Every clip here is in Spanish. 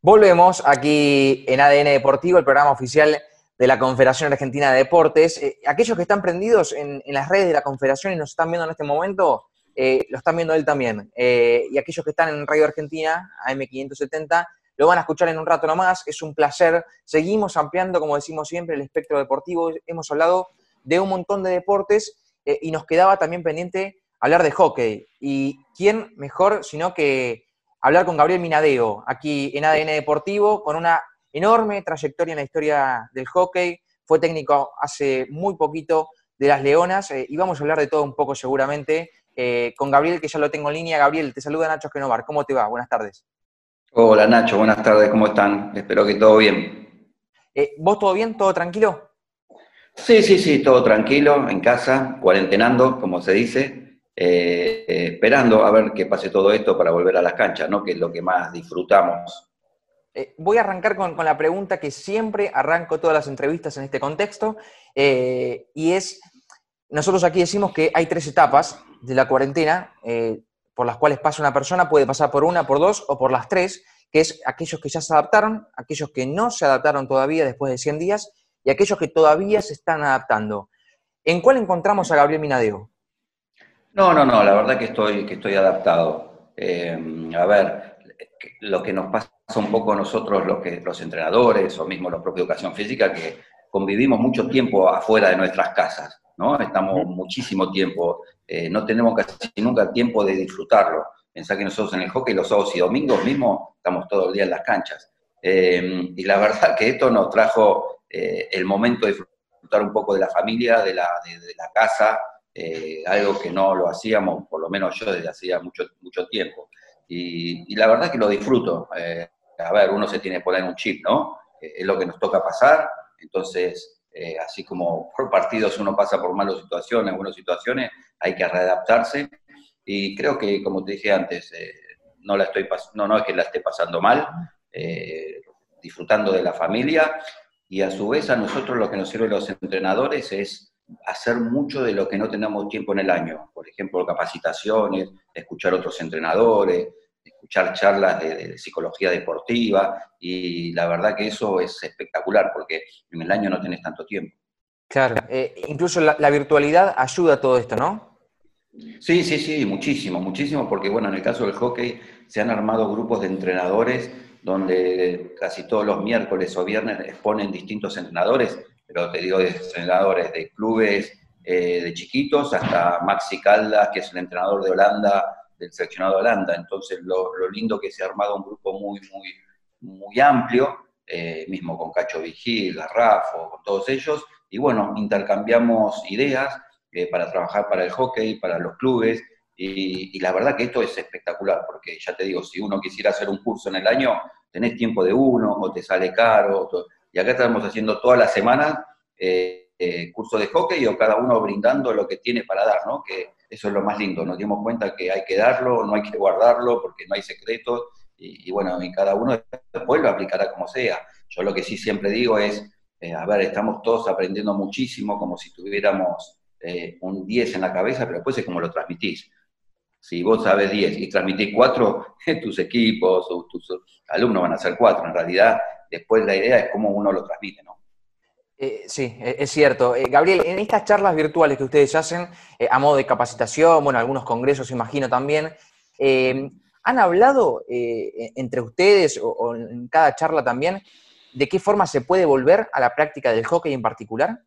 Volvemos aquí en ADN Deportivo, el programa oficial de la Confederación Argentina de Deportes. Eh, aquellos que están prendidos en, las redes de la Confederación y nos están viendo en este momento, eh, lo están viendo él también. Eh, y aquellos que están en Radio Argentina, AM570, lo van a escuchar en un rato nomás. Es un placer. Seguimos ampliando, como decimos siempre, el espectro deportivo. Hemos hablado de un montón de deportes y nos quedaba también pendiente hablar de hockey. ¿Y quién mejor sino que hablar con Gabriel Minadeo, aquí en ADN Deportivo, con una enorme trayectoria en la historia del hockey. Fue técnico hace muy poquito de las Leonas eh, y vamos a hablar de todo un poco seguramente eh, con Gabriel, que ya lo tengo en línea. Gabriel, te saluda Nacho Genovar. ¿Cómo te va? Buenas tardes. Hola Nacho, buenas tardes. ¿Cómo están? Espero que todo bien. Eh, ¿Vos todo bien? ¿Todo tranquilo? Sí, sí, sí, todo tranquilo, en casa, cuarentenando, como se dice. Eh, esperando a ver que pase todo esto para volver a las canchas, ¿no? que es lo que más disfrutamos. Eh, voy a arrancar con, la pregunta que siempre arranco todas las entrevistas en este contexto, eh, y es, nosotros aquí decimos que hay tres etapas de la cuarentena por las cuales pasa una persona, puede pasar por una, por dos o por las tres, que es aquellos que ya se adaptaron, aquellos que no se adaptaron todavía después de 100 días, y aquellos que todavía se están adaptando. ¿En cuál encontramos a Gabriel Minadeo? No, no, no, la verdad que estoy, que estoy adaptado. Eh, a ver, lo que nos pasa un poco a nosotros, los, que, los entrenadores o mismo los propios de educación física, que convivimos mucho tiempo afuera de nuestras casas, ¿no? Estamos muchísimo tiempo, eh, no tenemos casi nunca tiempo de disfrutarlo. Pensá que nosotros en el hockey los sábados y domingos mismo estamos todo el día en las canchas. Eh, y la verdad que esto nos trajo el momento de disfrutar un poco de la familia, de la, de la casa, eh, algo que no lo hacíamos, por lo menos yo desde hacía mucho, mucho tiempo. Y, la verdad que lo disfruto. Eh, a ver, uno se tiene que poner un chip, ¿no? Eh, es lo que nos toca pasar, entonces, así como por partidos uno pasa por malas situaciones, algunas situaciones, hay que readaptarse. Y creo que, como te dije antes, no, la estoy no, no es que la esté pasando mal, disfrutando de la familia, y a su vez a nosotros lo que nos sirve los entrenadores es hacer mucho de lo que no tenemos tiempo en el año. Por ejemplo, capacitaciones, escuchar otros entrenadores, escuchar charlas de, psicología deportiva y la verdad que eso es espectacular porque en el año no tenés tanto tiempo. Claro, eh, incluso la, virtualidad ayuda a todo esto, ¿no? Sí, sí, sí, muchísimo, muchísimo, porque bueno, en el caso del hockey se han armado grupos de entrenadores donde casi todos los miércoles o viernes exponen distintos entrenadores pero te digo de entrenadores de clubes eh, de chiquitos hasta Maxi Caldas, que es el entrenador de Holanda, del seleccionado de Holanda. Entonces, lo, lindo que se ha armado un grupo muy, muy, muy amplio, eh, mismo con Cacho Vigil, Garrafo, con todos ellos, y bueno, intercambiamos ideas eh, para trabajar para el hockey, para los clubes, y, y, la verdad que esto es espectacular, porque ya te digo, si uno quisiera hacer un curso en el año, tenés tiempo de uno, o te sale caro, y acá estamos haciendo toda la semana eh, eh, curso de hockey o cada uno brindando lo que tiene para dar, ¿no? Que eso es lo más lindo. Nos dimos cuenta que hay que darlo, no hay que guardarlo porque no hay secretos. Y, bueno, y cada uno después lo aplicará como sea. Yo lo que sí siempre digo es, eh, a ver, estamos todos aprendiendo muchísimo, como si tuviéramos un 10 en la cabeza, pero después es como lo transmitís. Si vos sabes 10 y transmitís 4, tus equipos o tus alumnos van a ser 4. En realidad, después la idea es cómo uno lo transmite, ¿no? Eh, sí, e-, es cierto. Eh, Gabriel, en estas charlas virtuales que ustedes hacen eh, a modo de capacitación, bueno, algunos congresos imagino también, ¿han hablado entre ustedes o, en cada charla también de qué forma se puede volver a la práctica del hockey en particular?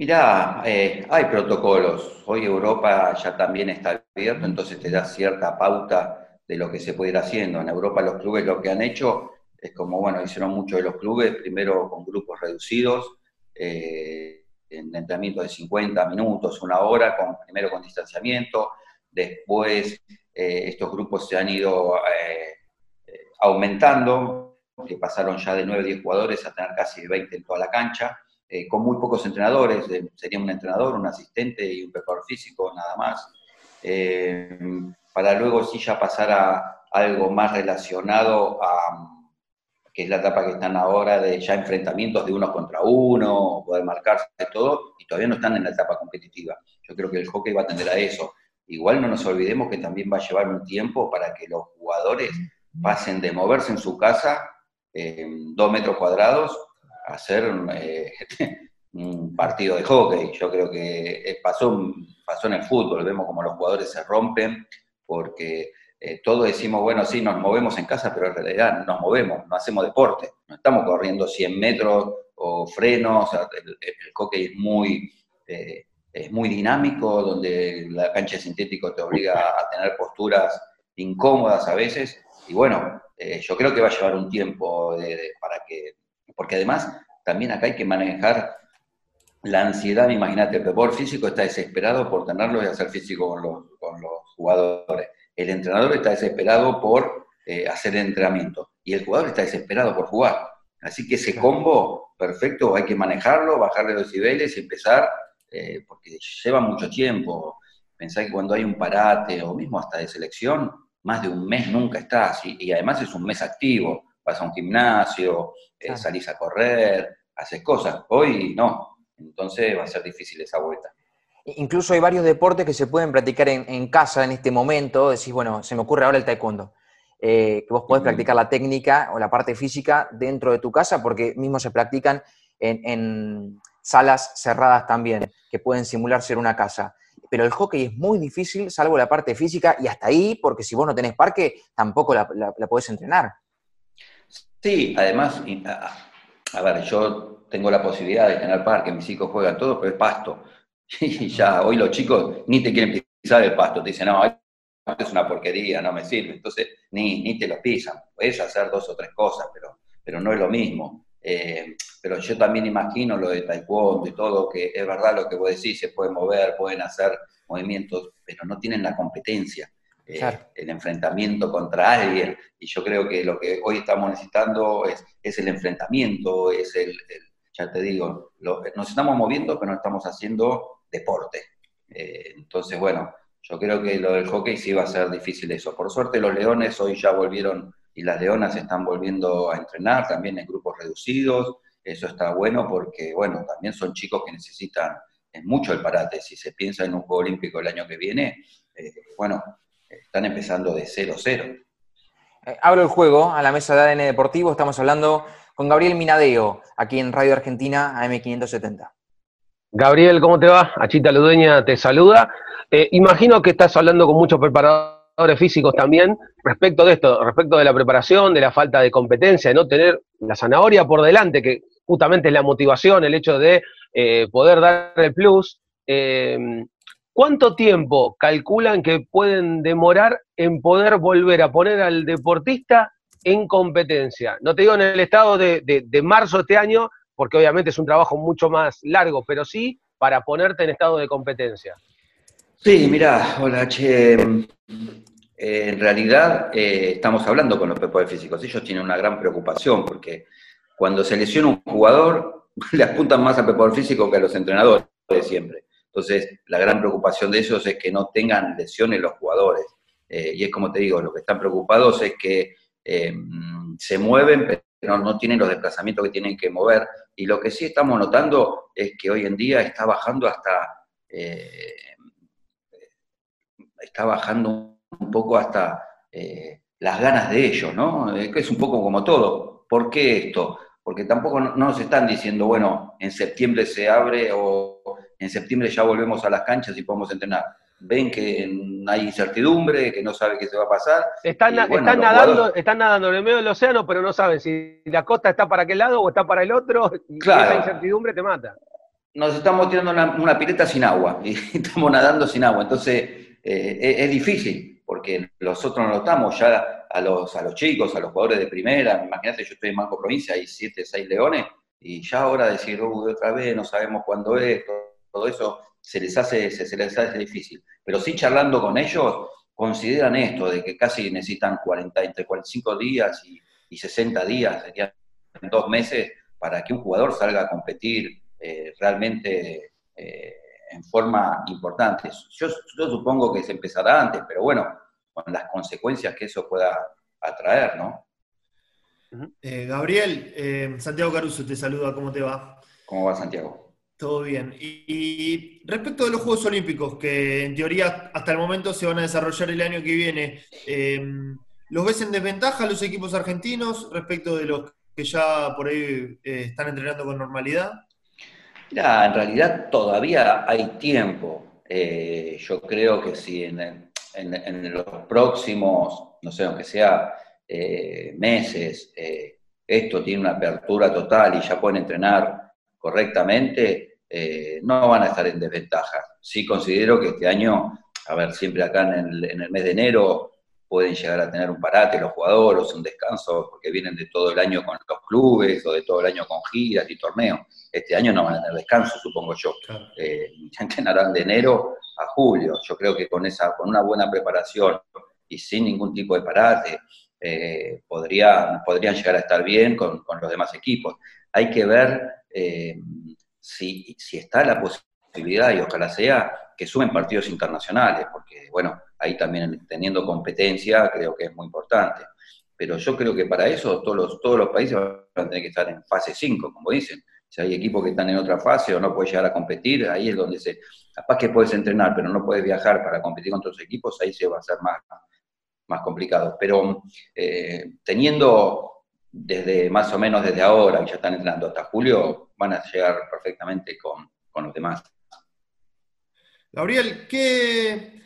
Mirá, hay protocolos. Hoy Europa ya también está abierto, entonces te da cierta pauta de lo que se puede ir haciendo. En Europa los clubes lo que han hecho es como, bueno, hicieron muchos de los clubes, primero con grupos reducidos, eh, en entrenamiento de 50 minutos, una hora, con, primero con distanciamiento, después eh, estos grupos se han ido eh, aumentando, que pasaron ya de 9 10 jugadores a tener casi 20 en toda la cancha, con muy pocos entrenadores, sería un entrenador, un asistente y un preparador físico, nada más, para luego sí ya pasar a algo más relacionado a que es la etapa que están ahora de ya enfrentamientos de uno contra uno, poder marcarse todo, y todavía no están en la etapa competitiva. Yo creo que el hockey va a tender a eso. Igual no nos olvidemos que también va a llevar un tiempo para que los jugadores pasen de moverse en su casa dos metros cuadrados hacer eh, un partido de hockey. Yo creo que pasó, pasó en el fútbol, vemos como los jugadores se rompen porque eh, todos decimos, bueno, sí, nos movemos en casa, pero en realidad nos movemos, no hacemos deporte, no estamos corriendo 100 metros o frenos, el, hockey es muy, eh, es muy dinámico, donde la cancha sintético te obliga a tener posturas incómodas a veces, y bueno, eh, yo creo que va a llevar un tiempo para que, porque además también acá hay que manejar la ansiedad, imagínate, el preparador físico está desesperado por tenerlo y hacer físico con los, con los jugadores. El entrenador está desesperado por eh, hacer entrenamiento y el jugador está desesperado por jugar. Así que ese combo, perfecto, hay que manejarlo, bajarle los decibeles y empezar, eh, porque lleva mucho tiempo. Pensá que cuando hay un parate o mismo hasta de selección, más de un mes nunca estás y, además es un mes activo. Vas a un gimnasio, eh, salís a correr, haces cosas. Hoy no, entonces va a ser difícil esa vuelta. Incluso hay varios deportes que se pueden practicar en, casa en este momento. Decís, bueno, se me ocurre ahora el taekwondo. Eh, que vos podés practicar la técnica o la parte física dentro de tu casa, porque mismo se practican en, salas cerradas también, que pueden simular ser una casa. Pero el hockey es muy difícil, salvo la parte física, y hasta ahí, porque si vos no tenés parque, tampoco la, la, podés entrenar. Sí, además, a ver, yo tengo la posibilidad de tener parque, mis hijos juegan todo, pero es pasto. Y ya hoy los chicos ni te quieren pisar el pasto, te dicen, no, es una porquería, no me sirve. Entonces, ni, ni te lo pisan. Puedes hacer dos o tres cosas, pero, pero no es lo mismo. Eh, pero yo también imagino lo de taekwondo y todo, que es verdad lo que vos decís, se pueden mover, pueden hacer movimientos, pero no tienen la competencia. Eh, el enfrentamiento contra alguien. Y yo creo que lo que hoy estamos necesitando es, es el enfrentamiento, es el ya te digo, nos estamos moviendo, pero no estamos haciendo deporte. Eh, entonces, bueno, yo creo que lo del hockey sí va a ser difícil eso. Por suerte los leones hoy ya volvieron y las leonas están volviendo a entrenar también en grupos reducidos. Eso está bueno porque, bueno, también son chicos que necesitan mucho el parate. Si se piensa en un Juego Olímpico el año que viene, eh, bueno, están empezando de 0-0. Eh, abro el juego a la mesa de ADN Deportivo. Estamos hablando con Gabriel Minadeo, aquí en Radio Argentina AM570. Gabriel, ¿cómo te va? Achita Ludeña te saluda. Eh, imagino que estás hablando con muchos preparadores físicos también respecto de esto, respecto de la preparación, de la falta de competencia, de no tener la zanahoria por delante, que justamente es la motivación, el hecho de eh, poder dar el plus. Eh, ¿Cuánto tiempo calculan que pueden demorar en poder volver a poner al deportista en competencia. No te digo en el estado de, marzo de este año, porque obviamente es un trabajo mucho más largo, pero sí para ponerte en estado de competencia. Sí, mira, hola, che. en realidad eh, estamos hablando con los preparadores físicos. Ellos tienen una gran preocupación porque cuando se lesiona un jugador, le apuntan más al preparador físico que a los entrenadores siempre. Entonces, la gran preocupación de ellos es que no tengan lesiones los jugadores. Eh, y es como te digo, lo que están preocupados es que eh, se mueven, pero no tienen los desplazamientos que tienen que mover. Y lo que sí estamos notando es que hoy en día está bajando hasta, eh, está bajando un poco hasta las ganas de ellos, ¿no? Es un poco como todo. ¿Por qué esto? Porque tampoco no nos están diciendo, bueno, en septiembre se abre o en septiembre ya volvemos a las canchas y podemos entrenar ven que hay incertidumbre, que no sabe qué se va a pasar. Están, nadando, están nadando en el medio del océano, pero no saben si la costa está para aquel lado o está para el otro, y esa incertidumbre te mata. Nos estamos tirando una, pileta sin agua, y estamos nadando sin agua, entonces eh, es, difícil, porque nosotros no estamos ya a los, a los chicos, a los jugadores de primera, imagínate, yo estoy en Manco Provincia, hay siete, seis leones, y ya ahora decir, otra vez, no sabemos cuándo es, todo eso se les hace, se, les hace difícil. Pero sí charlando con ellos, consideran esto, de que casi necesitan 40, entre 45 días y, 60 días, serían dos meses, para que un jugador salga a competir eh, realmente eh, en forma importante. Yo, supongo que se empezará antes, pero bueno, con las consecuencias que eso pueda atraer, ¿no? Eh, Gabriel, Santiago Caruso te saluda, ¿cómo te va? ¿Cómo va Santiago? Todo bien. Y, respecto de los Juegos Olímpicos, que en teoría hasta el momento se van a desarrollar el año que viene, em, ¿Los ves en desventaja los equipos argentinos respecto de los que ya por ahí eh, están entrenando con normalidad? Mira, en realidad todavía hay tiempo. Eh, yo creo que si en, los próximos, no sé, aunque sea eh, meses, esto tiene una apertura total y ya pueden entrenar correctamente, no van a estar en desventaja. Sí considero que este año, a ver, siempre acá en el mes de enero pueden llegar a tener un parate los jugadores, un descanso, porque vienen de todo el año con los clubes o de todo el año con giras y torneos. Este año no van a tener descanso, supongo yo. Eh, ya entrenarán de enero a julio. Yo creo que con, esa, con una buena preparación y sin ningún tipo de parate, eh, podrían, podrían llegar a estar bien con, los demás equipos. Hay que ver eh, si, si está la posibilidad, y ojalá sea, que sumen partidos internacionales, porque, bueno, ahí también teniendo competencia creo que es muy importante. Pero yo creo que para eso todos los, todos los países van a tener que estar en fase 5, como dicen. Si hay equipos que están en otra fase o no puedes llegar a competir, ahí es donde se... Capaz que puedes entrenar, pero no puedes viajar para competir con otros equipos, ahí se va a hacer más, más complicado. Pero eh, teniendo desde más o menos desde ahora, que ya están entrenando hasta julio, van a llegar perfectamente con, con los demás. Gabriel, ¿qué,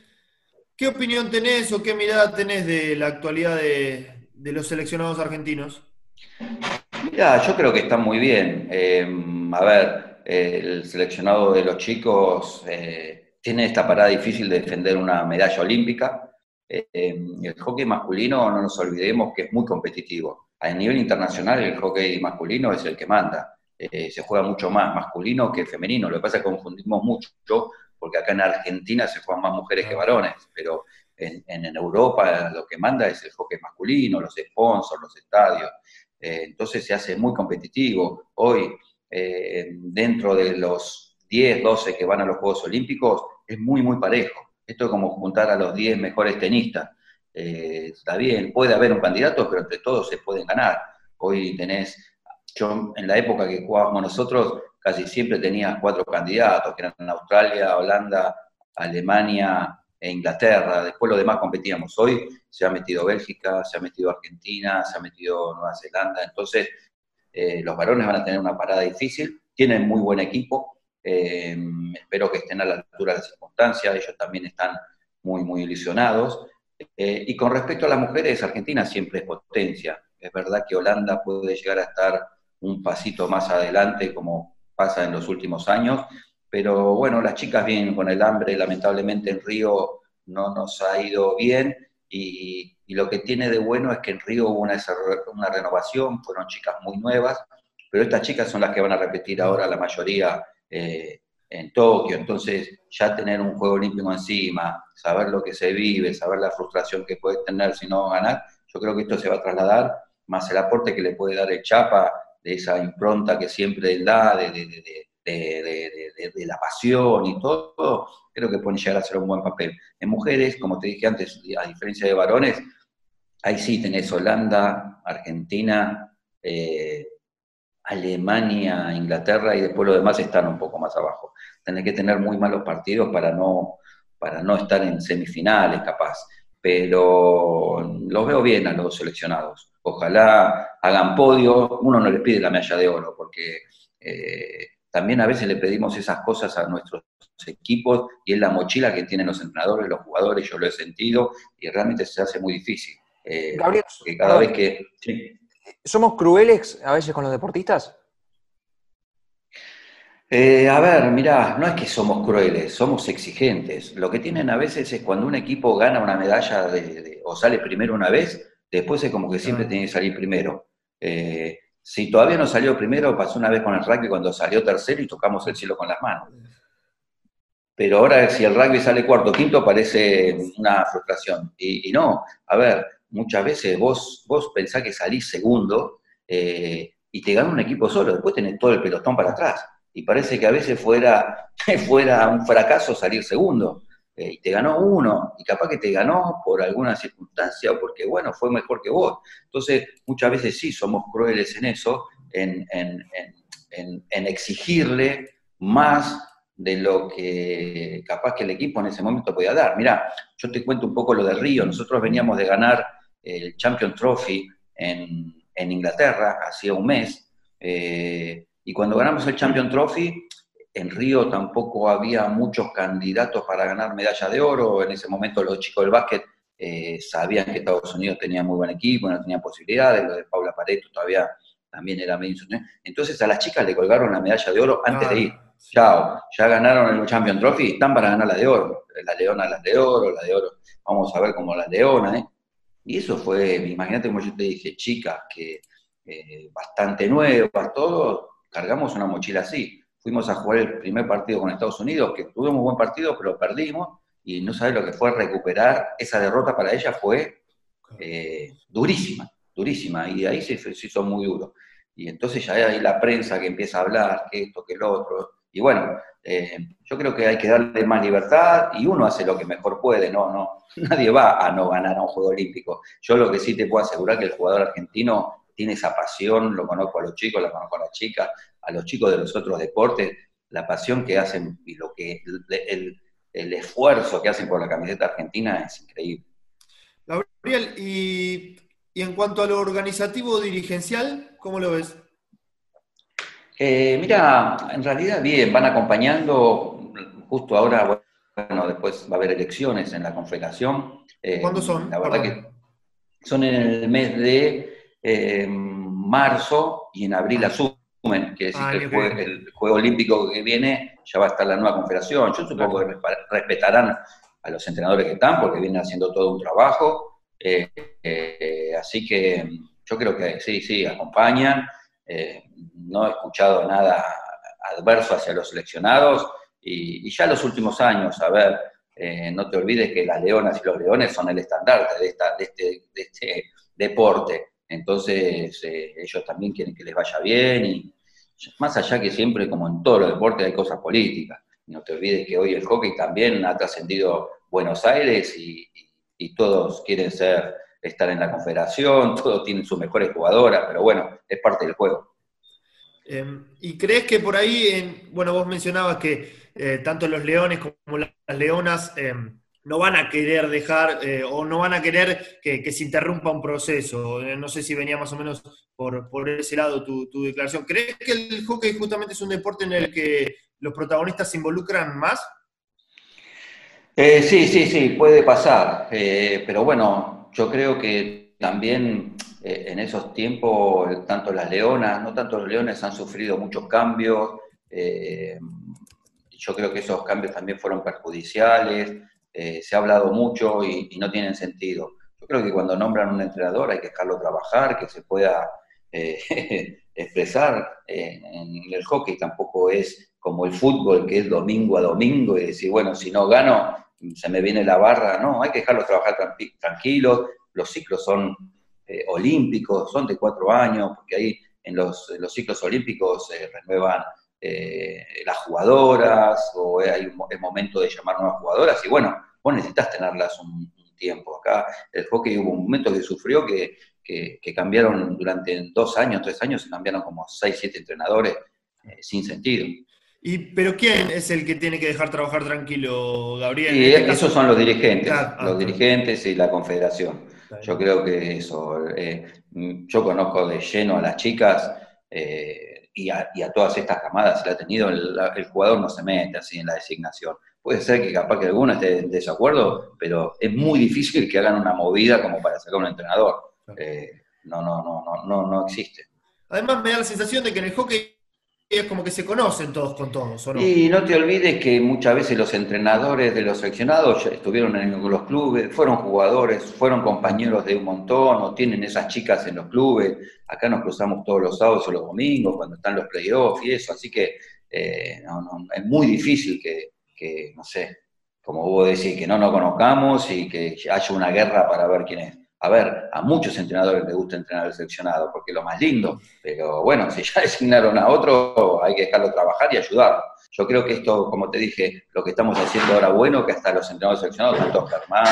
¿Qué opinión tenés o qué mirada tenés de la actualidad de, los seleccionados argentinos? Mira, yo creo que están muy bien. Eh, a ver, el seleccionado de los chicos eh, tiene esta parada difícil de defender una medalla olímpica. Eh, el hockey masculino, no nos olvidemos que es muy competitivo. A nivel internacional, el hockey masculino es el que manda. se juega mucho más masculino que femenino. Lo que pasa es que confundimos mucho porque acá en Argentina se juegan más mujeres que varones, pero en, Europa lo que manda es el hockey masculino, los sponsors, los estadios. Eh, entonces se hace muy competitivo. Hoy, eh, dentro de los 10, 12 que van a los Juegos Olímpicos, es muy, muy parejo. Esto es como juntar a los 10 mejores tenistas. Eh, está bien, puede haber un candidato, pero entre todos se pueden ganar. Hoy tenés, yo en la época que jugábamos nosotros, casi siempre tenía cuatro candidatos, que eran Australia, Holanda, Alemania e Inglaterra. Después los demás competíamos. Hoy se ha metido Bélgica, se ha metido Argentina, se ha metido Nueva Zelanda. Entonces, eh, los varones van a tener una parada difícil. Tienen muy buen equipo. Eh, espero que estén a la altura de las circunstancias. Ellos también están muy, muy ilusionados. Eh, y con respecto a las mujeres, Argentina siempre es potencia. Es verdad que Holanda puede llegar a estar un pasito más adelante como pasa en los últimos años, pero bueno, las chicas vienen con el hambre, lamentablemente en Río no nos ha ido bien y, lo que tiene de bueno es que en Río hubo una, renovación, fueron chicas muy nuevas, pero estas chicas son las que van a repetir ahora la mayoría eh, en Tokio, entonces ya tener un juego olímpico encima, saber lo que se vive, saber la frustración que puede tener si no ganar, yo creo que esto se va a trasladar, más el aporte que le puede dar el Chapa de esa impronta que siempre da, de, de, la pasión y todo, creo que pueden llegar a hacer un buen papel. En mujeres, como te dije antes, a diferencia de varones, ahí sí tenés Holanda, Argentina, eh, Alemania, Inglaterra y después los demás están un poco más abajo. Tenés que tener muy malos partidos para no, para no estar en semifinales capaz, pero los veo bien a los seleccionados. Ojalá hagan podio, uno no les pide la medalla de oro, porque eh, también a veces le pedimos esas cosas a nuestros equipos y es la mochila que tienen los entrenadores, los jugadores, yo lo he sentido y realmente se hace muy difícil. Eh, Gabriel, cada vez que... ¿Somos crueles a veces con los deportistas? Eh, a ver, mirá, no es que somos crueles, somos exigentes. Lo que tienen a veces es cuando un equipo gana una medalla o sale primero una vez, después es como que siempre tiene que salir primero. Eh, si todavía no salió primero, pasó una vez con el rugby cuando salió tercero y tocamos el cielo con las manos. Pero ahora si el rugby sale cuarto quinto parece una frustración. Y, no, a ver, muchas veces vos, vos pensás que salís segundo eh, y te gana un equipo solo, después tenés todo el pelotón para atrás. Y parece que a veces fuera, fuera un fracaso salir segundo. Eh, y te ganó uno, y capaz que te ganó por alguna circunstancia o porque, bueno, fue mejor que vos. Entonces, muchas veces sí somos crueles en eso, en, exigirle más de lo que capaz que el equipo en ese momento podía dar. Mira, yo te cuento un poco lo de Río. Nosotros veníamos de ganar el Champion Trophy en, Inglaterra, hacía un mes, eh, y cuando ganamos el Champion Trophy, en Río tampoco había muchos candidatos para ganar medalla de oro, en ese momento los chicos del básquet eh, sabían que Estados Unidos tenía muy buen equipo, no tenía posibilidades, lo de Paula Pareto todavía también era medio Entonces a las chicas le colgaron la medalla de oro antes de ir. Chao, ya ganaron el Champion Trophy, están para ganar la de oro. La leona, las de oro, la de oro. Vamos a ver cómo la leona, ¿eh? Y eso fue, imagínate como yo te dije, chicas que eh, bastante nuevas, todos, cargamos una mochila así. Fuimos a jugar el primer partido con Estados Unidos, que tuvimos un buen partido, pero perdimos, y no sabes lo que fue recuperar esa derrota para ella, fue eh, durísima, durísima, y ahí se, se hizo muy duro. Y entonces ya hay la prensa que empieza a hablar, que esto, que lo otro, y bueno, eh, yo creo que hay que darle más libertad y uno hace lo que mejor puede, no, no, nadie va a no ganar a un Juego Olímpico. Yo lo que sí te puedo asegurar que el jugador argentino tiene esa pasión, lo conozco a los chicos, lo conozco a las chicas, a los chicos de los otros deportes, la pasión que hacen y lo que el, el esfuerzo que hacen por la camiseta argentina es increíble. Gabriel, y, y en cuanto a lo organizativo dirigencial, ¿cómo lo ves? Eh, mira, en realidad bien, van acompañando, justo ahora, bueno, después va a haber elecciones en la Confederación. Eh, ¿Cuándo son? La verdad que son en el mes de eh, marzo y en abril ah. asumen, que decir ah, que el juego, Olímpico que viene ya va a estar la nueva Confederación. Yo supongo que respetarán a los entrenadores que están porque vienen haciendo todo un trabajo. así que yo creo que sí, sí, acompañan. Eh, no he escuchado nada adverso hacia los seleccionados y, ya los últimos años, a ver, eh, no te olvides que las leonas y los leones son el estandarte de, esta, de, este, este deporte, entonces eh, ellos también quieren que les vaya bien y más allá que siempre, como en todos los deportes, hay cosas políticas. No te olvides que hoy el hockey también ha trascendido Buenos Aires y, y todos quieren ser estar en la confederación, todos tienen sus mejores jugadoras, pero bueno, es parte del juego. Em, ¿Y crees que por ahí, en, bueno, vos mencionabas que eh, tanto los leones como las leonas em, no van a querer dejar eh, o no van a querer que, se interrumpa un proceso? Eh, no sé si venía más o menos por, por ese lado tu, tu, declaración. ¿Crees que el hockey justamente es un deporte en el que los protagonistas se involucran más? sí, sí, sí, puede pasar. pero bueno, yo creo que también eh, en esos tiempos, tanto las leonas, no tanto los leones, han sufrido muchos cambios. Eh, yo creo que esos cambios también fueron perjudiciales. Eh, se ha hablado mucho y, no tienen sentido. Yo creo que cuando nombran un entrenador hay que dejarlo trabajar, que se pueda expresar. en el hockey tampoco es como el fútbol, que es domingo a domingo y decir, bueno, si no gano, se me viene la barra, no, hay que dejarlos trabajar tranquilos, los ciclos son eh, olímpicos, son de cuatro años, porque ahí en los, ciclos olímpicos se renuevan eh, las jugadoras, o hay un, es momento de llamar nuevas jugadoras, y bueno, vos necesitas tenerlas un, tiempo. Acá el hockey hubo un momento que sufrió que, que, cambiaron durante dos años, tres años, se cambiaron como seis, siete entrenadores eh, sin sentido. Y, ¿Pero quién es el que tiene que dejar trabajar tranquilo, Gabriel? Y este esos son los dirigentes, ah, los dirigentes y la confederación. Yo creo que eso, eh, yo conozco de lleno a las chicas eh, y, a, todas estas camadas, si la ha tenido, el, jugador no se mete así en la designación. Puede ser que capaz que alguno esté en desacuerdo, pero es muy difícil que hagan una movida como para sacar un entrenador. Eh, no, no, no, no, no, no existe. Además me da la sensación de que en el hockey es como que se conocen todos con todos, ¿o no? Y no te olvides que muchas veces los entrenadores de los seleccionados estuvieron en los clubes, fueron jugadores, fueron compañeros de un montón, o tienen esas chicas en los clubes. Acá nos cruzamos todos los sábados o los domingos cuando están los playoffs y eso, así que eh, es muy difícil que, que, no sé, como vos decís, que no nos conozcamos y que haya una guerra para ver quién es. A ver, a muchos entrenadores les gusta entrenar al seleccionado, porque es lo más lindo, pero bueno, si ya designaron a otro, hay que dejarlo trabajar y ayudarlo. Yo creo que esto, como te dije, lo que estamos haciendo ahora bueno, que hasta los entrenadores seleccionados, tanto Germán,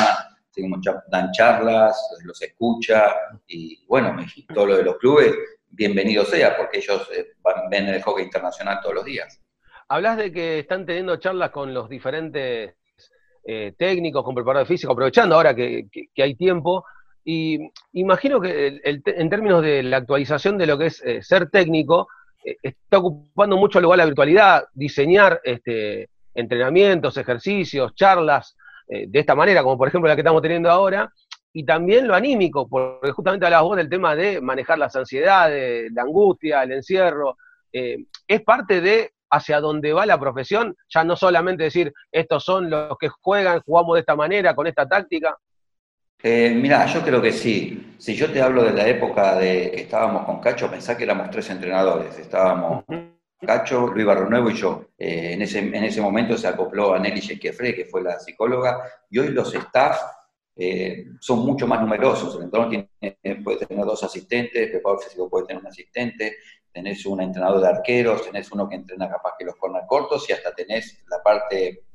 dan charlas, los escucha, y bueno, todo lo de los clubes, bienvenido sea, porque ellos eh, ven el hockey internacional todos los días. Hablas de que están teniendo charlas con los diferentes eh, técnicos, con preparadores físicos, aprovechando ahora que hay tiempo, Y imagino que en términos de la actualización de lo que es eh, ser técnico, eh, está ocupando mucho lugar la virtualidad, diseñar este, entrenamientos, ejercicios, charlas eh, de esta manera, como por ejemplo la que estamos teniendo ahora, y también lo anímico, porque justamente hablabas vos del tema de manejar las ansiedades, la angustia, el encierro, es parte de hacia dónde va la profesión, ya no solamente decir, estos son los que juegan, jugamos de esta manera, con esta táctica. Eh, mirá, yo creo que sí. Si yo te hablo de la época de que estábamos con Cacho, pensá que éramos tres entrenadores. Estábamos Cacho, Luis Barronuevo y yo. Eh, en, ese, en ese momento se acopló a Nelly Shequiefre, que fue la psicóloga, y hoy los staff eh, son mucho más numerosos. El entrenador tiene, puede tener dos asistentes, el preparador físico puede tener un asistente, tenés un entrenador de arqueros, tenés uno que entrena capaz que los corner cortos y hasta tenés la parte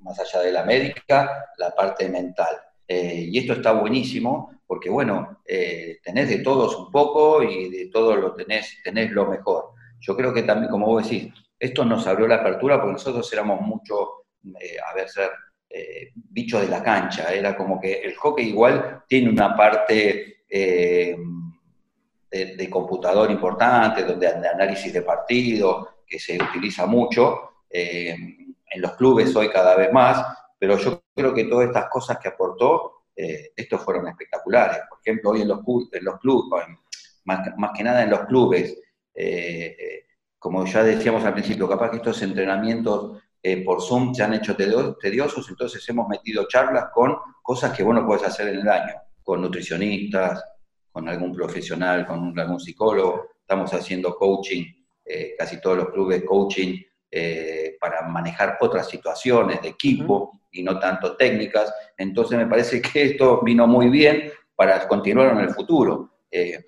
más allá de la médica, la parte mental. Eh, y esto está buenísimo porque, bueno, eh, tenés de todos un poco y de todo lo tenés, tenés lo mejor. Yo creo que también, como vos decís, esto nos abrió la apertura porque nosotros éramos mucho, eh, a ver, ser bichos de la cancha. Era como que el hockey igual tiene una parte de, de, computador importante, donde de análisis de partido, que se utiliza mucho. en los clubes hoy cada vez más, pero yo creo que todas estas cosas que aportó, eh, estos fueron espectaculares. Por ejemplo, hoy en los, en los clubes, más, que nada en los clubes, eh, eh, como ya decíamos al principio, capaz que estos entrenamientos por Zoom se han hecho tediosos, entonces hemos metido charlas con cosas que vos no puedes hacer en el año, con nutricionistas, con algún profesional, con algún psicólogo. Estamos haciendo coaching, casi todos los clubes coaching para manejar otras situaciones de equipo y no tanto técnicas. Entonces me parece que esto vino muy bien para continuar en el futuro. Eh,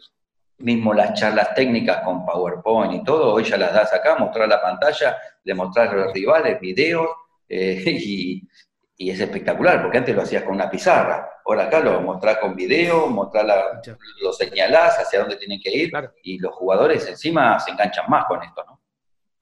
mismo las charlas técnicas con PowerPoint y todo, hoy ya las das acá, mostrar la pantalla, demostrar a los rivales, videos, eh, y, es espectacular, porque antes lo hacías con una pizarra, ahora acá lo mostrás con video, mostrás lo señalás hacia dónde tienen que ir, y los jugadores encima se enganchan más con esto, ¿no?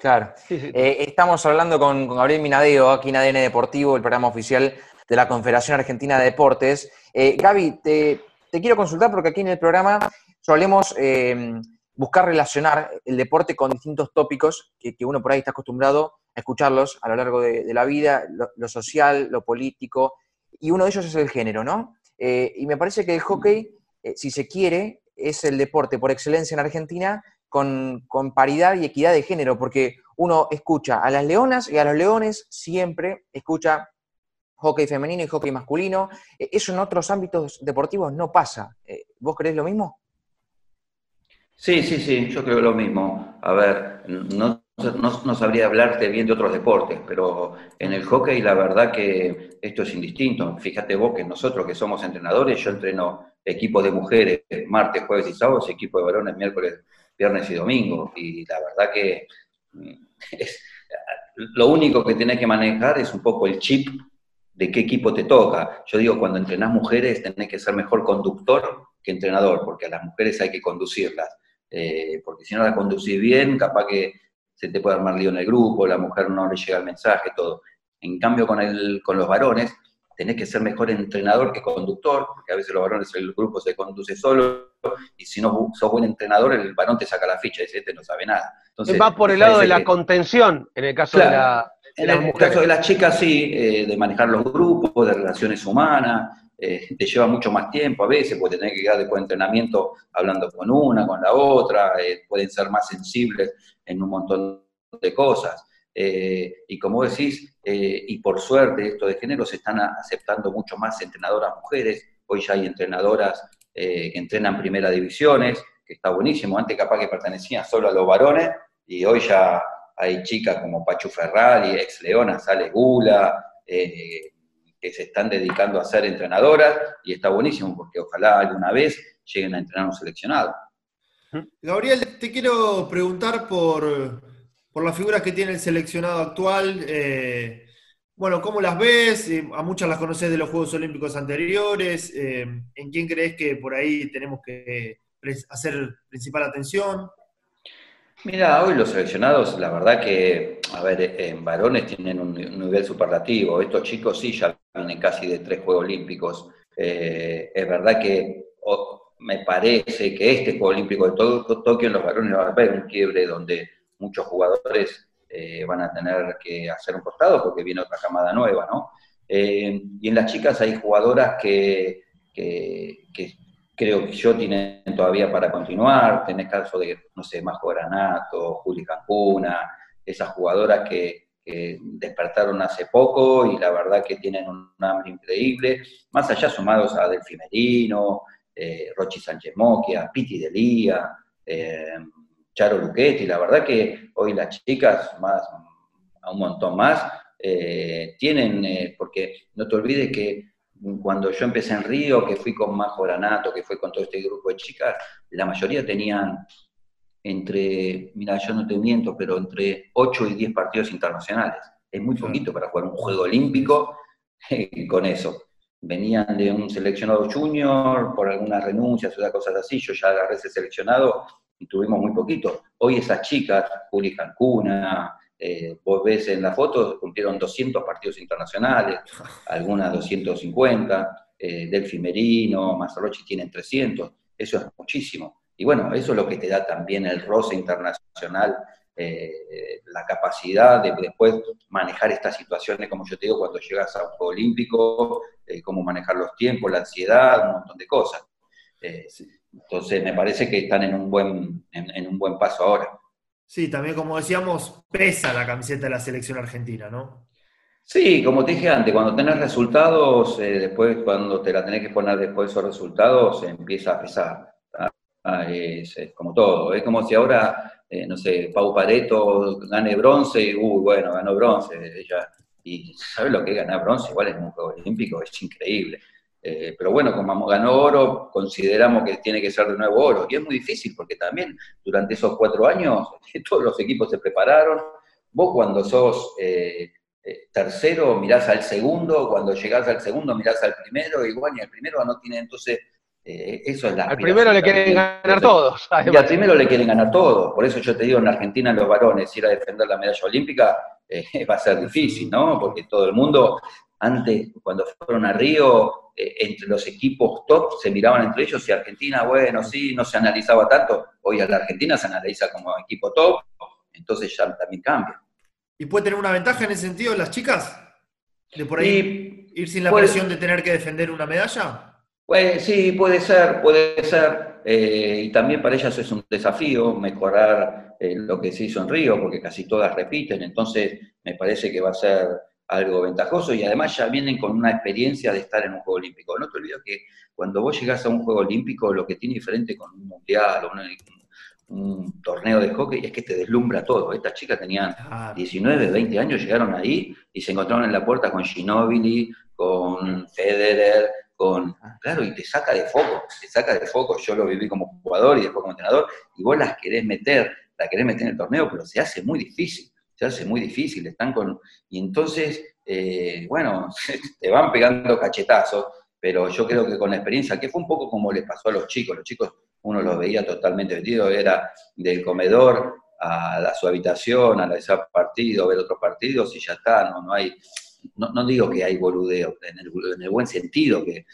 Claro. Eh, estamos hablando con, Gabriel Minadeo, aquí en ADN Deportivo, el programa oficial de la Confederación Argentina de Deportes. Eh, Gaby, te, quiero consultar porque aquí en el programa solemos eh, buscar relacionar el deporte con distintos tópicos que, uno por ahí está acostumbrado a escucharlos a lo largo de, la vida, lo, social, lo político, y uno de ellos es el género, ¿no? y me parece que el hockey, si se quiere, es el deporte por excelencia en Argentina con, paridad y equidad de género, porque uno escucha a las leonas y a los leones siempre escucha hockey femenino y hockey masculino. E, eso en otros ámbitos deportivos no pasa. Eh, ¿Vos creés lo mismo? Sí, sí, sí, yo creo lo mismo. A ver, no, no, sabría hablarte bien de otros deportes, pero en el hockey la verdad que esto es indistinto. Fíjate vos que nosotros que somos entrenadores, yo entreno equipos de mujeres martes, jueves y sábados, equipo de varones miércoles, viernes y domingo. Y la verdad que mm, lo único que tenés que manejar es un poco el chip de qué equipo te toca. Yo digo, cuando entrenás mujeres tenés que ser mejor conductor que entrenador, porque a las mujeres hay que conducirlas. Eh, porque si no las conducís bien, capaz que se te puede armar lío en el grupo, la mujer no le llega el mensaje, todo. En cambio, con, el, con los varones, tenés que ser mejor entrenador que conductor, porque a veces los varones, el grupo se conduce solo, y si no sos buen entrenador, el varón te saca la ficha y dice, este no sabe nada. Entonces, va por el lado de la contención, en el caso de la... En el caso de las chicas, sí, eh, de manejar los grupos, de relaciones humanas, eh, te lleva mucho más tiempo a veces, porque tenés que quedar después de entrenamiento hablando con una, con la otra, eh, pueden ser más sensibles en un montón de cosas. Y como decís, y por suerte esto de género se están aceptando mucho más entrenadoras mujeres, hoy ya hay entrenadoras eh, que entrenan primera divisiones, que está buenísimo. Antes capaz que pertenecían solo a los varones y hoy ya hay chicas como Pachu Ferrari, ex Leona, Sale Gula, eh, que se están dedicando a ser entrenadoras y está buenísimo porque ojalá alguna vez lleguen a entrenar un seleccionado. Gabriel, te quiero preguntar por, por las figuras que tiene el seleccionado actual. Eh, bueno, ¿cómo las ves? Eh, a muchas las conoces de los Juegos Olímpicos anteriores. Eh, ¿En quién crees que por ahí tenemos que hacer principal atención? Mira, hoy los seleccionados, la verdad que, a ver, en varones tienen un, nivel superlativo. Estos chicos sí ya vienen casi de tres Juegos Olímpicos. Es verdad que me parece que este Juego Olímpico de Tokio en los varones va a haber un quiebre donde muchos jugadores eh, van a tener que hacer un costado porque viene otra camada nueva, ¿no? Eh, y en las chicas hay jugadoras que, creo que yo tienen todavía para continuar, tenés caso de, no sé, Majo Granato, Juli Cancuna, esas jugadoras que, despertaron hace poco y la verdad que tienen un hambre increíble, más allá sumados a Delfi Merino, eh, Rochi Sánchez Moquia, Piti Delía, eh, Charo Luchetti, la verdad que hoy las chicas, más, a un montón más, eh, tienen, eh, porque no te olvides que cuando yo empecé en Río, que fui con Majo Granato, que fue con todo este grupo de chicas, la mayoría tenían entre, mira, yo no te miento, pero entre 8 y 10 partidos internacionales. Es muy poquito para jugar un juego olímpico con eso. Venían de un seleccionado junior por algunas renuncias o cosas así. Yo ya agarré ese seleccionado y tuvimos muy poquito. Hoy esas chicas, Juli Cancuna, eh, vos ves en la foto, cumplieron 200 partidos internacionales, algunas 250, eh, Delfi Merino, Mazzarocci tienen 300, eso es muchísimo. Y bueno, eso es lo que te da también el roce internacional, eh, la capacidad de después manejar estas situaciones, como yo te digo, cuando llegas a un juego olímpico, eh, cómo manejar los tiempos, la ansiedad, un montón de cosas. Entonces, me parece que están en un buen, en un buen paso ahora. Sí, también como decíamos, pesa la camiseta de la selección argentina, ¿no? Sí, como te dije antes, cuando tenés resultados, eh, después cuando te la tenés que poner después de esos resultados, empieza a pesar. Ah, es, como todo. Es como si ahora, eh, no sé, Pau Pareto gane bronce y, uy, bueno, ganó bronce. Ella, y ¿sabes lo que es ganar bronce? Igual en un Juego Olímpico, es increíble. Eh, pero bueno, como ganó oro, consideramos que tiene que ser de nuevo oro. Y es muy difícil porque también durante esos cuatro años todos los equipos se prepararon. Vos cuando sos eh, eh, tercero mirás al segundo, cuando llegás al segundo mirás al primero, y bueno, y el primero no tiene entonces... eso es la al primero le quieren ganar todos. Y al primero le quieren ganar todos. Por eso yo te digo, en Argentina los varones ir a defender la medalla olímpica va a ser difícil, ¿no? Porque todo el mundo, antes, cuando fueron a Río, eh, entre los equipos top se miraban entre ellos y Argentina, bueno, sí, no se analizaba tanto. Hoy a la Argentina se analiza como equipo top, entonces ya también cambia. ¿Y puede tener una ventaja en ese sentido las chicas? ¿De por ahí ir sin la presión de tener que defender una medalla? Pues sí, puede ser, puede ser. Eh, y también para ellas es un desafío mejorar eh, lo que se hizo en Río, porque casi todas repiten, entonces me parece que va a ser algo ventajoso y además ya vienen con una experiencia de estar en un Juego Olímpico. No te olvides que cuando vos llegás a un Juego Olímpico, lo que tiene diferente con un Mundial o un, torneo de hockey es que te deslumbra todo. Estas chicas tenían 19, 20 años, llegaron ahí y se encontraron en la puerta con Ginobili, con Federer, con... Claro, y te saca de foco, te saca de foco. Yo lo viví como jugador y después como entrenador, y vos las querés meter, la querés meter en el torneo, pero se hace muy difícil se hace muy difícil, están con... Y entonces, eh, bueno, te van pegando cachetazos, pero yo creo que con la experiencia, que fue un poco como les pasó a los chicos, los chicos uno los veía totalmente vestidos, era del comedor a, su habitación, a la de partido, ver otros partidos y ya está, no, no hay, no, digo que hay boludeo, en el, buen sentido, que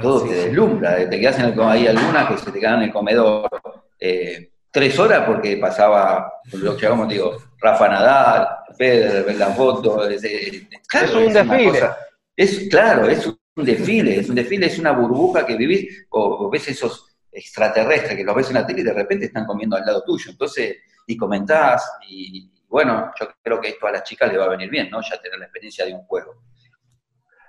todo te deslumbra, te quedas en el, hay algunas que se te quedan en el comedor, eh, tres horas porque pasaba, lo que hagamos, digo, Rafa Nadal, Federer, las fotos. Es, un desfile. es, claro, es un desfile, es un desfile, es una burbuja que vivís, o, ves esos extraterrestres que los ves en la tele y de repente están comiendo al lado tuyo. Entonces, y comentás, y bueno, yo creo que esto a las chicas le va a venir bien, ¿no? Ya tener la experiencia de un juego.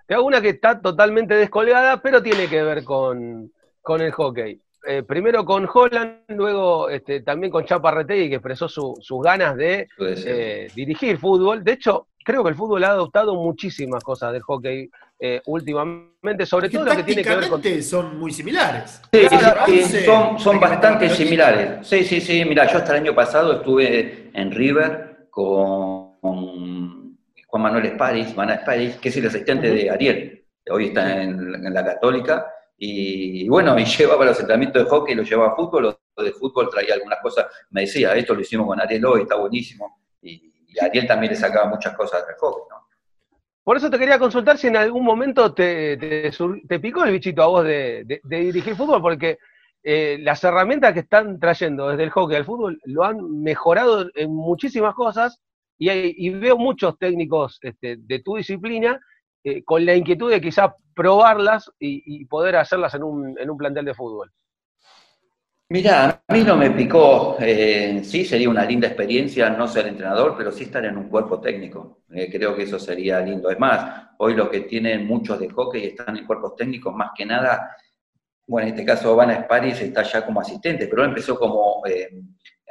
Te hago una que está totalmente descolgada, pero tiene que ver con, con el hockey. Eh, primero con Holland, luego este, también con Chaparretegui, que expresó sus ganas de eh, dirigir fútbol. De hecho, creo que el fútbol ha adoptado muchísimas cosas del hockey eh, últimamente, sobre todo lo que tiene que ver con... son muy similares. Sí, son, son bastante similares. Sí, sí, sí. Mira, yo hasta el año pasado estuve en River con Juan Manuel Esparis, que es el asistente de Ariel. Hoy está en la Católica y, bueno, y llevaba los entrenamientos de hockey, lo llevaba a fútbol, o de fútbol traía algunas cosas, me decía, esto lo hicimos con Ariel hoy, está buenísimo. Y, Ariel también le sacaba muchas cosas del hockey, ¿no? Por eso te quería consultar si en algún momento te, picó el bichito a vos de, dirigir fútbol, porque eh, las herramientas que están trayendo desde el hockey al fútbol lo han mejorado en muchísimas cosas y, veo muchos técnicos este, de tu disciplina eh, con la inquietud de quizás probarlas y, poder hacerlas en un, en un plantel de fútbol. Mira, a mí no me picó, eh, sí sería una linda experiencia no ser entrenador, pero sí estar en un cuerpo técnico. Eh, creo que eso sería lindo. Es más, hoy los que tienen muchos de hockey están en cuerpos técnicos, más que nada, bueno, en este caso Van Sparis está ya como asistente, pero empezó como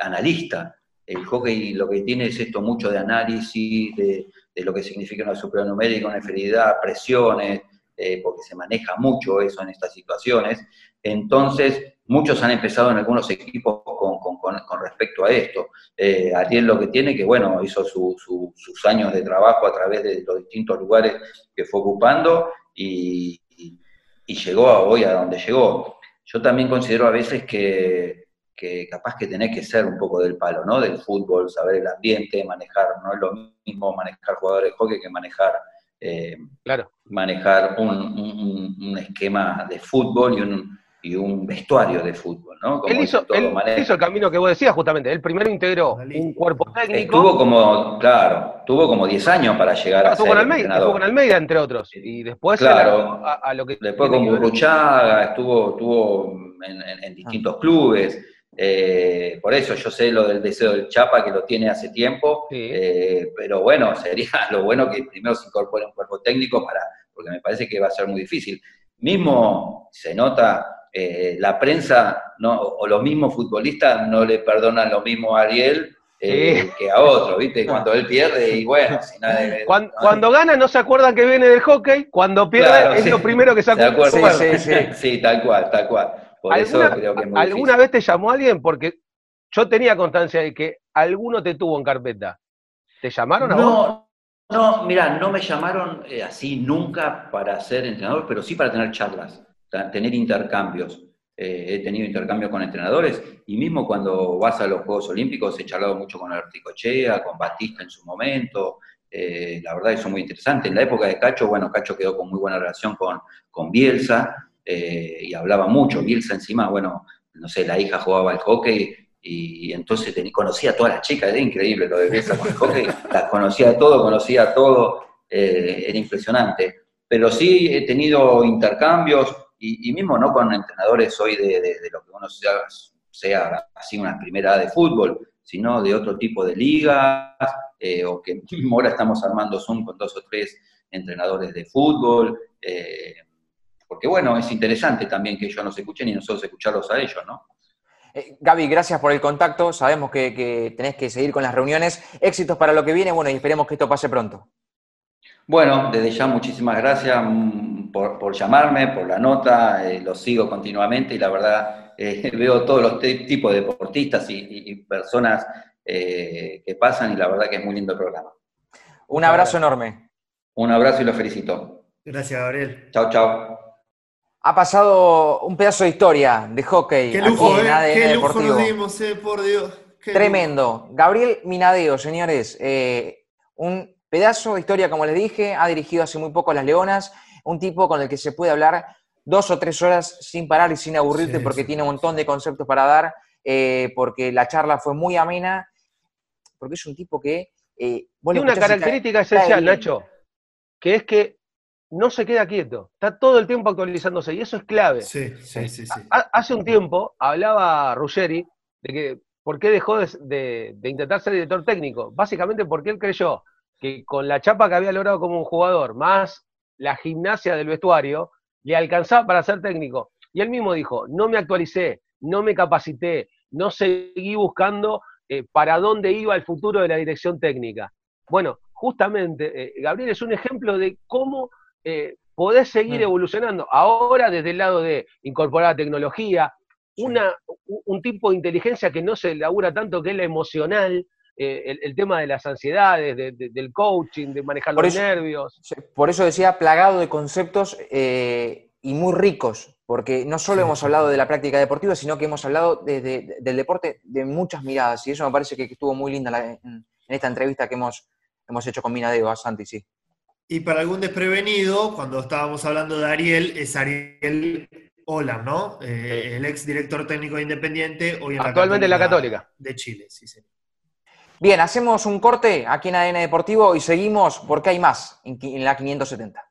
analista. El hockey lo que tiene es esto mucho de análisis, de, lo que significa una supernumérica, una enfermedad, presiones, porque se maneja mucho eso en estas situaciones. Entonces, muchos han empezado en algunos equipos con, respecto a esto. Eh, Ariel lo que tiene, que bueno, hizo sus años de trabajo a través de los distintos lugares que fue ocupando y, llegó a hoy a donde llegó. Yo también considero a veces que, capaz que tenés que ser un poco del palo, ¿no? Del fútbol, saber el ambiente, manejar, no es lo mismo manejar jugadores de hockey que manejar eh, claro. manejar un, esquema de fútbol y un, y un vestuario de fútbol, ¿no? él, hizo, el camino que vos decías justamente, él primero integró un cuerpo técnico. Estuvo como, claro, tuvo como 10 años para llegar a ser con Almeida, Estuvo con Almeida, entre otros, y después claro, a, lo que... Después con Burruchaga, estuvo, estuvo en, distintos ah. clubes, eh, por eso yo sé lo del deseo del Chapa, que lo tiene hace tiempo, eh, pero bueno, sería lo bueno que primero se incorpore un cuerpo técnico para, porque me parece que va a ser muy difícil. Mismo se nota eh, la prensa no, o los mismos futbolistas no le perdonan lo mismo a Ariel eh, que a otro, ¿viste? Cuando él pierde y bueno, si cuando, gana no se acuerdan que viene del hockey, cuando pierde es lo primero que se acuerda. Sí, sí, sí, tal cual, tal cual. Por eso creo que es muy ¿Alguna vez te llamó alguien? Porque yo tenía constancia de que alguno te tuvo en carpeta. ¿Te llamaron a no, vos? No, mira, no me llamaron eh, así nunca para ser entrenador, pero sí para tener charlas tener intercambios. Eh, he tenido intercambios con entrenadores y mismo cuando vas a los Juegos Olímpicos he charlado mucho con Articochea, con Batista en su momento. Eh, la verdad, eso es muy interesante. En la época de Cacho, bueno, Cacho quedó con muy buena relación con, con Bielsa eh, y hablaba mucho. Bielsa encima, bueno, no sé, la hija jugaba al hockey y, entonces conocía a todas las chicas, era increíble lo de Bielsa con el hockey, las conocía todo, conocía todo, era impresionante. Pero sí he tenido intercambios, y, mismo no con entrenadores hoy de, lo que uno sea, sea, así una primera de fútbol, sino de otro tipo de ligas, eh, o que ahora estamos armando Zoom con dos o tres entrenadores de fútbol, eh, porque bueno, es interesante también que ellos nos escuchen y nosotros escucharlos a ellos, ¿no? Eh, Gaby, gracias por el contacto. Sabemos que, que, tenés que seguir con las reuniones. Éxitos para lo que viene, bueno, y esperemos que esto pase pronto. Bueno, desde ya muchísimas gracias por, llamarme, por la nota, eh, lo sigo continuamente y la verdad eh, veo todos los tipos de deportistas y, personas eh, que pasan y la verdad que es muy lindo el programa. Un abrazo enorme. Un abrazo y lo felicito. Gracias, Gabriel. Chao, chao. Ha pasado un pedazo de historia de hockey. Qué lujo, Qué lujo nos dimos, por Dios. Tremendo. Gabriel Minadeo, señores, un pedazo de historia, como les dije, ha dirigido hace muy poco a las Leonas un tipo con el que se puede hablar dos o tres horas sin parar y sin aburrirte porque tiene un montón de conceptos para dar, eh, porque la charla fue muy amena, porque es un tipo que... Eh, tiene una característica esencial, Nacho, que es que no se queda quieto, está todo el tiempo actualizándose y eso es clave. Sí, sí, sí. Hace un tiempo hablaba Ruggeri de que por qué dejó de, de, intentar ser director técnico, básicamente porque él creyó que con la chapa que había logrado como un jugador, más la gimnasia del vestuario, le alcanzaba para ser técnico. Y él mismo dijo, no me actualicé, no me capacité, no seguí buscando eh, para dónde iba el futuro de la dirección técnica. Bueno, justamente, eh, Gabriel es un ejemplo de cómo eh, podés seguir evolucionando. Ahora desde el lado de incorporar tecnología, una, un tipo de inteligencia que no se labura tanto, que es la emocional, eh, el, tema de las ansiedades, del coaching, de manejar los nervios. Por eso decía plagado de conceptos eh, y muy ricos, porque no solo hemos hablado de la práctica deportiva, sino que hemos hablado del deporte de muchas miradas, y eso me parece que estuvo muy linda en, esta entrevista que hemos, hemos hecho con Minadeo, a Santi, sí. Y para algún desprevenido, cuando estábamos hablando de Ariel, es Ariel Olam, ¿no? Eh, el ex director técnico Independiente, hoy en Actualmente la Católica, la Católica. De Chile, sí, sí. Bien, hacemos un corte aquí en ADN Deportivo y seguimos porque hay más en la 570.